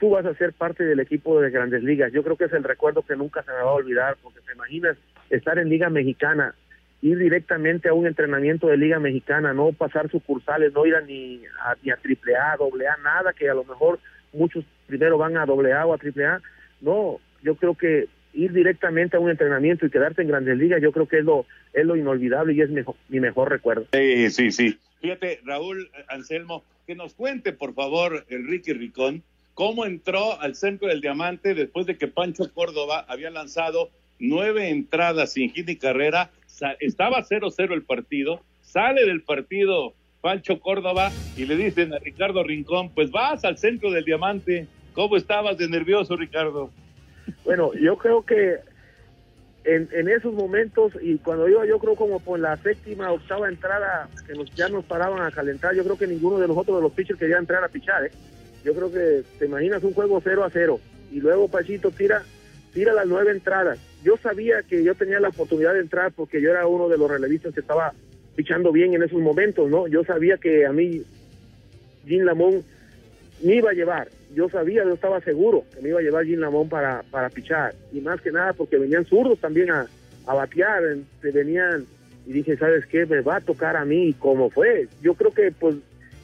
tú vas a ser parte del equipo de Grandes Ligas. Yo creo que es el recuerdo que nunca se me va a olvidar, porque te imaginas estar en Liga Mexicana, ir directamente a un entrenamiento de Liga Mexicana, no pasar sucursales, no ir a ni a, ni a triple A, doble A, nada, que a lo mejor muchos primero van a doble A o a triple A. No, yo creo que ir directamente a un entrenamiento y quedarte en Grandes Ligas, yo creo que es lo, es lo inolvidable y es mejor, mi mejor recuerdo. Sí, sí, sí. Fíjate, Raúl Anselmo, que nos cuente, por favor, el Ricky Ricón, cómo entró al centro del diamante después de que Pancho Córdoba había lanzado nueve entradas sin hit ni carrera, estaba 0-0 el partido, sale del partido Pancho Córdoba y le dicen a Ricardo Rincón, pues vas al centro del diamante. ¿Cómo estabas de nervioso, Ricardo? Bueno, yo creo que en, en esos momentos y cuando iba yo creo como por la séptima, octava entrada que nos, ya nos paraban a calentar, yo creo que ninguno de nosotros de los pitchers quería entrar a pichar. ¿eh? Yo creo que te imaginas un juego 0 a 0 y luego Pachito tira, tira las nueve entradas. Yo sabía que yo tenía la oportunidad de entrar porque yo era uno de los relevistas que estaba pichando bien en esos momentos, ¿no? Yo sabía que a mí Jim Lamont me iba a llevar. Yo sabía, yo estaba seguro que me iba a llevar Jim Lamont para, para pichar. Y más que nada porque venían zurdos también a, a batear, se venían y dije, ¿sabes qué? Me va a tocar a mí, como fue. Yo creo que, pues,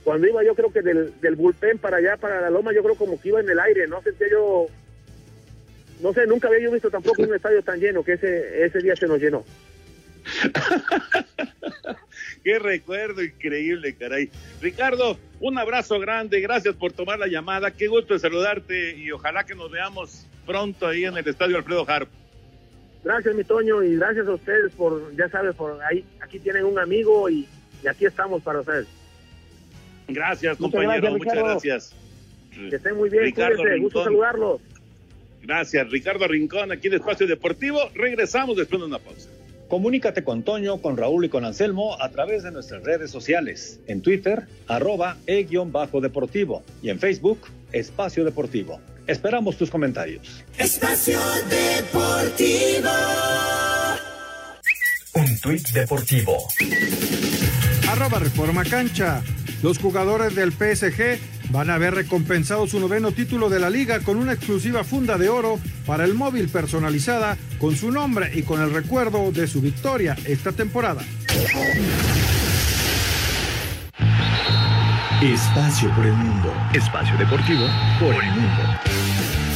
cuando iba yo creo que del, del bullpen para allá, para la loma, yo creo como que iba en el aire, no sentía yo, no sé, nunca había yo visto tampoco un estadio tan lleno que ese, ese día se nos llenó. Qué recuerdo increíble, caray. Ricardo, un abrazo grande, gracias por tomar la llamada, qué gusto saludarte y ojalá que nos veamos pronto ahí en el Estadio Alfredo Harp. Gracias, mi Toño, y gracias a ustedes por, ya sabes, por ahí, aquí tienen un amigo y, aquí estamos para ustedes. Gracias, compañero, muchas gracias. Que estén muy bien, Ricardo gusto saludarlos. Gracias, Ricardo Rincón, aquí en Espacio Deportivo. Regresamos después de una pausa. Comunícate con Toño, con Raúl y con Anselmo a través de nuestras redes sociales. En Twitter, arroba e-deportivo. Y en Facebook, Espacio Deportivo. Esperamos tus comentarios. Espacio Deportivo. Un tuit deportivo. Arroba Reforma Cancha. Los jugadores del PSG van a ver recompensado su noveno título de la liga con una exclusiva funda de oro para el móvil personalizada con su nombre y con el recuerdo de su victoria esta temporada. Espacio por el mundo. Espacio deportivo por el mundo.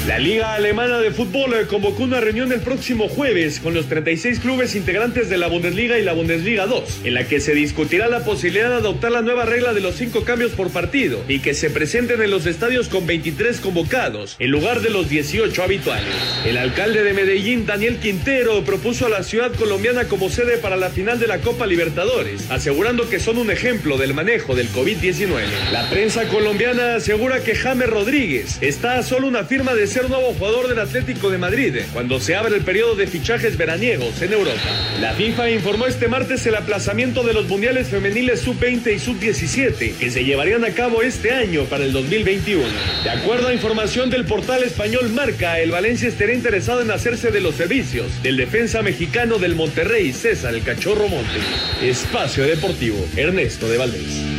La Liga Alemana de Fútbol convocó una reunión el próximo jueves con los 36 clubes integrantes de la Bundesliga y la Bundesliga 2, en la que se discutirá la posibilidad de adoptar la nueva regla de los cinco cambios por partido y que se presenten en los estadios con 23 convocados, en lugar de los 18 habituales. El alcalde de Medellín, Daniel Quintero, propuso a la ciudad colombiana como sede para la final de la Copa Libertadores, asegurando que son un ejemplo del manejo del COVID-19. La prensa colombiana asegura que James Rodríguez está a solo una firma de ser nuevo jugador del Atlético de Madrid cuando se abre el periodo de fichajes veraniegos en Europa. La FIFA informó este martes el aplazamiento de los mundiales femeniles sub-20 y sub-17 que se llevarían a cabo este año para el 2021. De acuerdo a información del portal español Marca, el Valencia estaría interesado en hacerse de los servicios del defensa mexicano del Monterrey, César el Cachorro Monte. Espacio Deportivo, Ernesto de Valdés.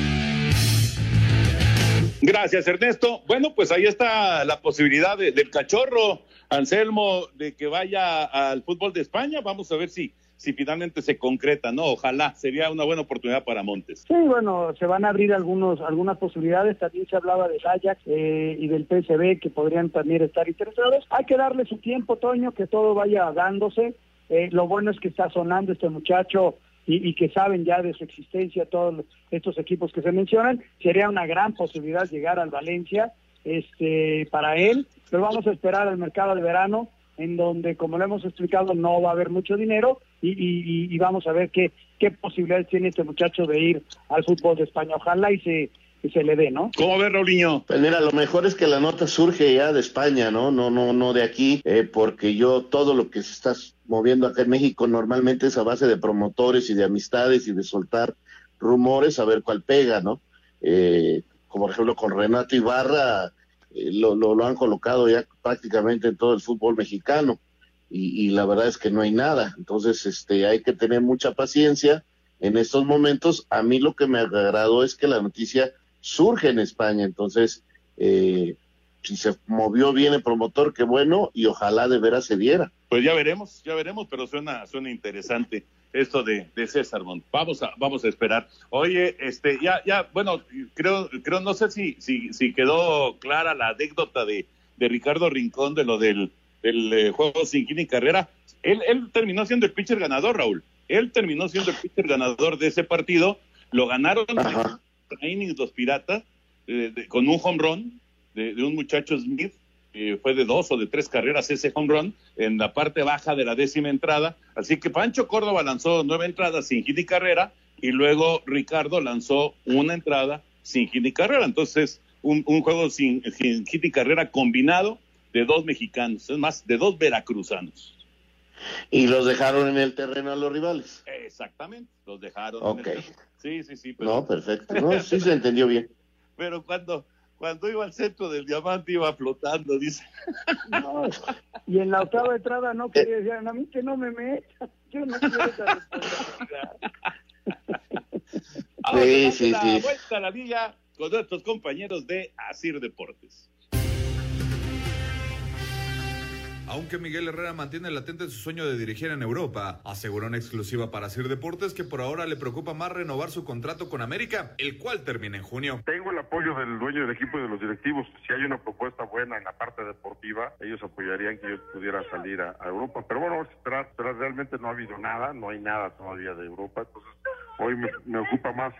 Gracias, Ernesto. Bueno, pues ahí está la posibilidad del cachorro, Anselmo, de que vaya al fútbol de España. Vamos a ver si, si finalmente se concreta, ¿no? Ojalá, sería una buena oportunidad para Montes. Sí, bueno, se van a abrir algunos, algunas posibilidades. También se hablaba del Ajax eh, y del PSB que podrían también estar interesados. Hay que darle su tiempo, Toño, que todo vaya dándose. Eh, lo bueno es que está sonando este muchacho y, que saben ya de su existencia todos estos equipos que se mencionan, sería una gran posibilidad llegar al Valencia este, para él, pero vamos a esperar al mercado de verano, en donde, como lo hemos explicado, no va a haber mucho dinero y, vamos a ver qué, qué posibilidades tiene este muchacho de ir al fútbol de España. Ojalá y se, se le dé, ¿no? ¿Cómo ves, Raulinho? Pues mira, lo mejor es que la nota surge ya de España, ¿no? No, no, no de aquí, eh, porque yo todo lo que se está moviendo acá en México normalmente es a base de promotores y de amistades y de soltar rumores a ver cuál pega, ¿no? Eh, como por ejemplo con Renato Ibarra, eh, lo, lo, han colocado ya prácticamente en todo el fútbol mexicano y, y la verdad es que no hay nada. Entonces, este, hay que tener mucha paciencia en estos momentos. A mí lo que me agradó es que la noticia surge en España. Entonces, eh, si se movió bien el promotor, qué bueno, y ojalá de veras se diera. Pues ya veremos, ya veremos, pero suena, suena interesante esto de, de César Montt. Vamos a, vamos a esperar. Oye, este, ya, ya, bueno, creo, creo, no sé si, si, si quedó clara la anécdota de, de Ricardo Rincón de lo del, del eh, juego sin y carrera. Él, él terminó siendo el pitcher ganador, Raúl. Él terminó siendo el pitcher ganador de ese partido. Lo ganaron innings los Piratas eh, con un home run de, de un muchacho Smith, eh, fue de dos o de tres carreras ese home run en la parte baja de la décima entrada. Así que Pancho Córdoba lanzó nueve entradas sin hit y carrera y luego Ricardo lanzó una entrada sin hit y carrera. Entonces, un, un juego sin, sin hit y carrera combinado de dos mexicanos, es más, de dos veracruzanos. Y los dejaron en el terreno a los rivales. Exactamente, los dejaron. Ok. En el... Sí, sí, sí. No, perfecto. No, sí se entendió bien. Pero cuando, cuando iba al centro del diamante iba flotando, dice. No, y en la octava entrada no quería decir, a mí que no me metan, yo no quiero esa responsabilidad. Vamos a Sí, darle sí, la sí. vuelta a la liga con nuestros compañeros de Asir Deportes. Aunque Miguel Herrera mantiene latente su sueño de dirigir en Europa, aseguró en exclusiva para Sir Deportes que por ahora le preocupa más renovar su contrato con América, el cual termina en junio. Tengo el apoyo del dueño del equipo y de los directivos. Si hay una propuesta buena en la parte deportiva, ellos apoyarían que yo pudiera salir a, Europa. Pero bueno, vamos a esperar, esperar. Realmente no ha habido nada, no hay nada todavía de Europa. Entonces, hoy me, ocupa más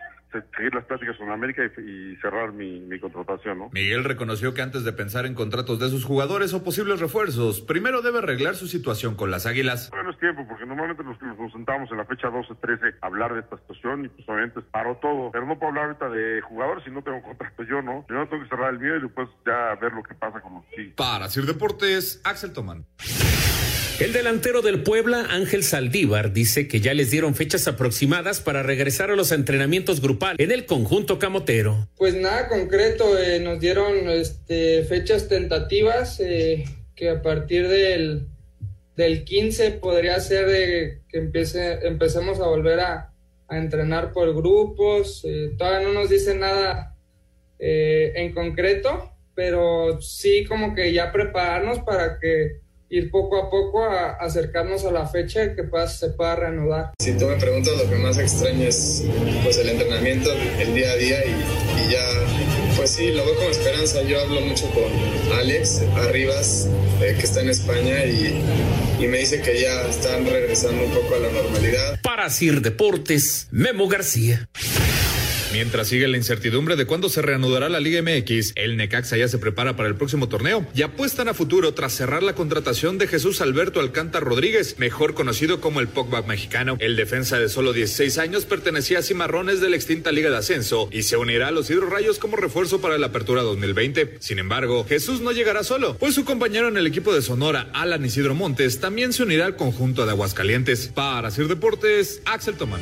seguir las pláticas con América y, y cerrar mi, mi contratación, ¿no? Miguel reconoció que antes de pensar en contratos de sus jugadores o posibles refuerzos, primero debe arreglar su situación con las Águilas. Bueno, es tiempo, porque normalmente nos, nos sentamos en la fecha 12-13 a hablar de esta situación y pues obviamente paró todo. Pero no puedo hablar ahorita de jugadores si no tengo contrato yo, ¿no? Primero tengo que cerrar el mío y después ya ver lo que pasa con los sí. Para Sir Deportes, Axel Tomán. El delantero del Puebla, Ángel Saldívar, dice que ya les dieron fechas aproximadas para regresar a los entrenamientos grupales en el conjunto camotero. Pues nada concreto, eh, nos dieron este, fechas tentativas eh, que a partir del, del 15 podría ser que empiece, empecemos a volver a, a entrenar por grupos. eh, todavía no nos dicen nada eh, en concreto, pero sí como que ya prepararnos para que ir poco a poco a, acercarnos a la fecha que pueda- se pueda reanudar. Si tú me preguntas, lo que más extraño es pues el entrenamiento, el día a día y, y ya, pues sí, lo veo con esperanza. Yo hablo mucho con Alex Arribas, eh, que está en España, y, y me dice que ya están regresando un poco a la normalidad. Para Sir Deportes, Memo García. Mientras sigue la incertidumbre de cuándo se reanudará la Liga MX, el Necaxa ya se prepara para el próximo torneo y apuestan a futuro tras cerrar la contratación de Jesús Alberto Alcántara Rodríguez, mejor conocido como el Pogba mexicano. El defensa de solo 16 años pertenecía a Cimarrones de la extinta Liga de Ascenso y se unirá a los Hidrorrayos como refuerzo para la apertura 2020. Sin embargo, Jesús no llegará solo, pues su compañero en el equipo de Sonora, Alan Isidro Montes, también se unirá al conjunto de Aguascalientes. Para Sir Deportes, Axel Tomán.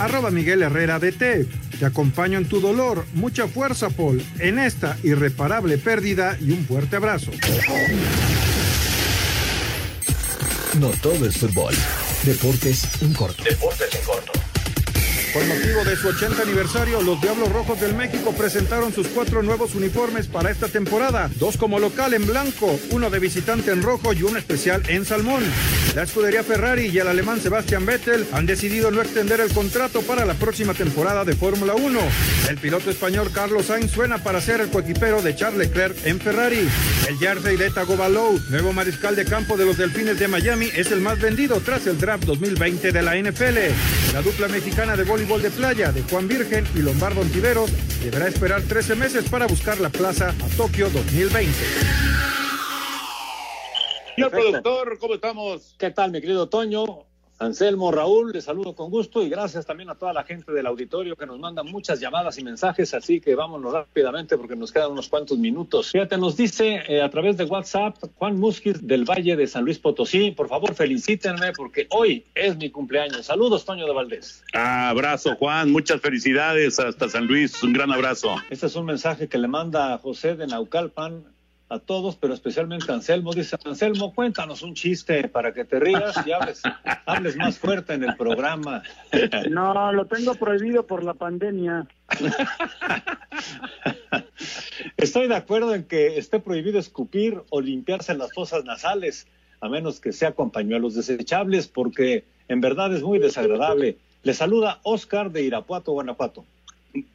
Arroba Miguel Herrera DT. Te acompaño en tu dolor. Mucha fuerza, Paul, en esta irreparable pérdida y un fuerte abrazo. No todo es fútbol. Deportes en corto. Deportes en corto. Con motivo de su 80 aniversario, los Diablos Rojos del México presentaron sus cuatro nuevos uniformes para esta temporada, dos como local en blanco, uno de visitante en rojo y uno especial en salmón. La escudería Ferrari y el alemán Sebastian Vettel han decidido no extender el contrato para la próxima temporada de Fórmula 1. El piloto español Carlos Sainz suena para ser el coequipero de Charles Leclerc en Ferrari. El jersey de Tagovailoa, nuevo mariscal de campo de los Delfines de Miami, es el más vendido tras el draft 2020 de la NFL. La dupla mexicana de voleibol de playa de Juan Virgen y Lombardo Ontiveros deberá esperar 13 meses para buscar la plaza a Tokio 2020. Señor productor, ¿cómo estamos? ¿Qué tal, mi querido Toño? Anselmo, Raúl, les saludo con gusto y gracias también a toda la gente del auditorio que nos manda muchas llamadas y mensajes, así que vámonos rápidamente porque nos quedan unos cuantos minutos. Fíjate, nos dice eh, a través de WhatsApp Juan Musquiz del Valle de San Luis Potosí, por favor felicítenme porque hoy es mi cumpleaños. Saludos, Toño de Valdés. abrazo, Juan. Muchas felicidades hasta San Luis. Un gran abrazo. Este es un mensaje que le manda José de Naucalpan a todos, pero especialmente a Anselmo. Dice, Anselmo, cuéntanos un chiste para que te rías y hables, hables más fuerte en el programa. No, lo tengo prohibido por la pandemia. Estoy de acuerdo en que esté prohibido escupir o limpiarse las fosas nasales, a menos que sea con pañuelos desechables, porque en verdad es muy desagradable. Le saluda Oscar de Irapuato, Guanajuato.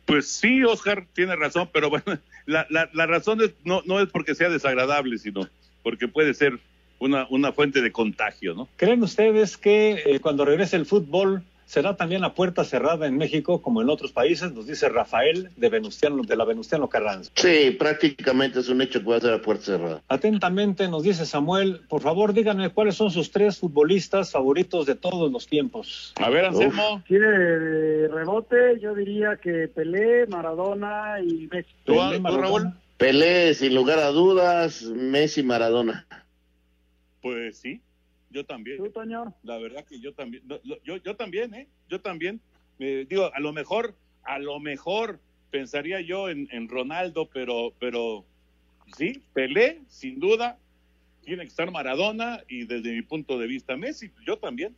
Pues sí, Oscar tiene razón, pero bueno, la, la, la razón es, no, no es porque sea desagradable, sino porque puede ser una, una fuente de contagio, ¿no? ¿Creen ustedes que eh, cuando regrese el fútbol será también la puerta cerrada en México como en otros países? Nos dice Rafael de, Venustiano, de la Venustiano Carranza. Sí, prácticamente es un hecho que va a ser la puerta cerrada. Atentamente nos dice Samuel, por favor díganme cuáles son sus tres futbolistas favoritos de todos los tiempos. A ver, Anselmo. Tiene de rebote, yo diría que Pelé, Maradona y Messi. ¿Tú, Pelé, tú. Raúl? Pelé, sin lugar a dudas, Messi, Maradona. Pues sí, yo también. ¿Tú, Toño? La verdad que yo también, no, yo, yo también, ¿eh? Yo también. Eh, digo, a lo mejor, a lo mejor pensaría yo en, en Ronaldo, pero, pero sí, Pelé, sin duda, tiene que estar Maradona y desde mi punto de vista Messi, yo también.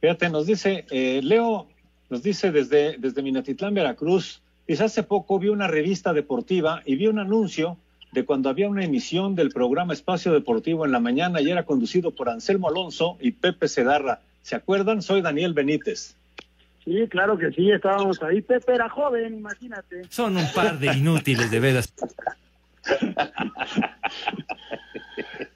Fíjate, nos dice eh, Leo, nos dice desde, desde Minatitlán, Veracruz, dice, hace poco vi una revista deportiva y vi un anuncio de cuando había una emisión del programa Espacio Deportivo en la mañana y era conducido por Anselmo Alonso y Pepe Segarra. ¿Se acuerdan? Soy Daniel Benítez. Sí, claro que sí, estábamos ahí. Pepe era joven, imagínate. Son un par de inútiles, de veras.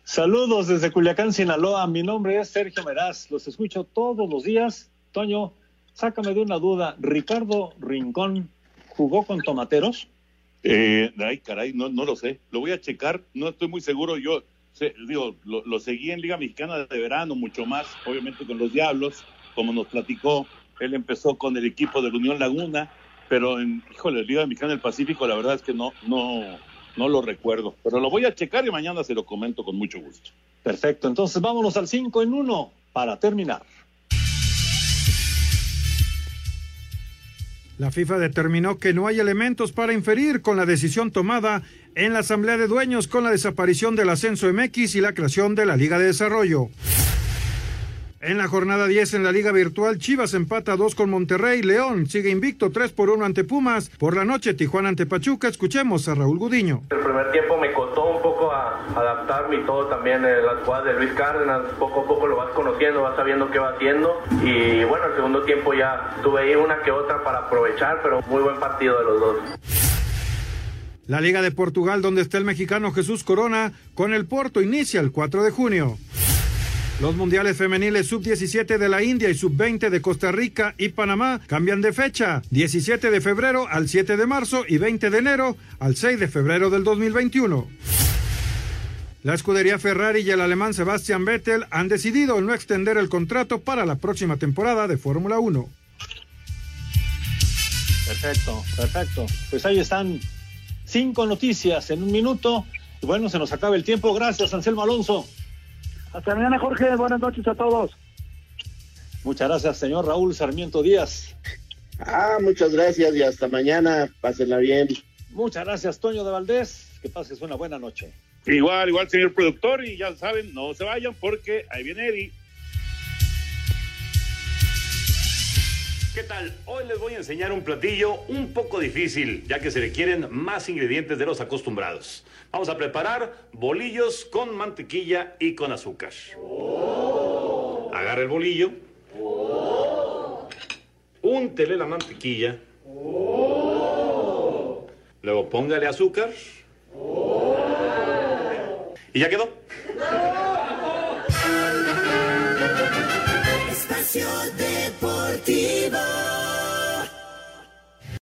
Saludos desde Culiacán, Sinaloa. Mi nombre es Sergio Meraz. Los escucho todos los días. Toño, sácame de una duda. ¿Ricardo Rincón jugó con tomateros? Eh, ay, caray, no, no lo sé. Lo voy a checar, no estoy muy seguro. Yo digo, lo, lo seguí en Liga Mexicana de Verano, mucho más, obviamente con los Diablos, como nos platicó. Él empezó con el equipo de la Unión Laguna, pero en, híjole, Liga Mexicana del Pacífico, la verdad es que no, no, no lo recuerdo. Pero lo voy a checar y mañana se lo comento con mucho gusto. Perfecto, entonces vámonos al 5 en 1 para terminar. La FIFA determinó que no hay elementos para inferir con la decisión tomada en la Asamblea de Dueños con la desaparición del ascenso MX y la creación de la Liga de Desarrollo. En la jornada 10 en la Liga Virtual, Chivas empata 2 con Monterrey, León sigue invicto 3 por 1 ante Pumas. Por la noche, Tijuana ante Pachuca, escuchemos a Raúl Gudiño costó un poco a y todo también en las jugadas de Luis Cárdenas. Poco a poco lo vas conociendo, vas sabiendo qué va haciendo. Y bueno, el segundo tiempo ya tuve ahí una que otra para aprovechar, pero muy buen partido de los dos. La Liga de Portugal, donde está el mexicano Jesús Corona, con el Porto inicia el 4 de junio. Los mundiales femeniles sub-17 de la India y sub-20 de Costa Rica y Panamá cambian de fecha, 17 de febrero al 7 de marzo y 20 de enero al 6 de febrero del 2021. La escudería Ferrari y el alemán Sebastian Vettel han decidido no extender el contrato para la próxima temporada de Fórmula 1. Perfecto, perfecto. Pues ahí están cinco noticias en un minuto. Y bueno, se nos acaba el tiempo. Gracias, Anselmo Alonso. Hasta mañana, Jorge. Buenas noches a todos. Muchas gracias, señor Raúl Sarmiento Díaz. Ah, muchas gracias y hasta mañana. Pásenla bien. Muchas gracias, Toño de Valdés. Que pases una buena noche. Igual, igual, señor productor, y ya saben, no se vayan porque ahí viene Eddie. ¿Qué tal? Hoy les voy a enseñar un platillo un poco difícil, ya que se requieren más ingredientes de los acostumbrados. Vamos a preparar bolillos con mantequilla y con azúcar. Agarra el bolillo. Úntele la mantequilla. Luego póngale azúcar. Y ya quedó. Espacio Deportivo.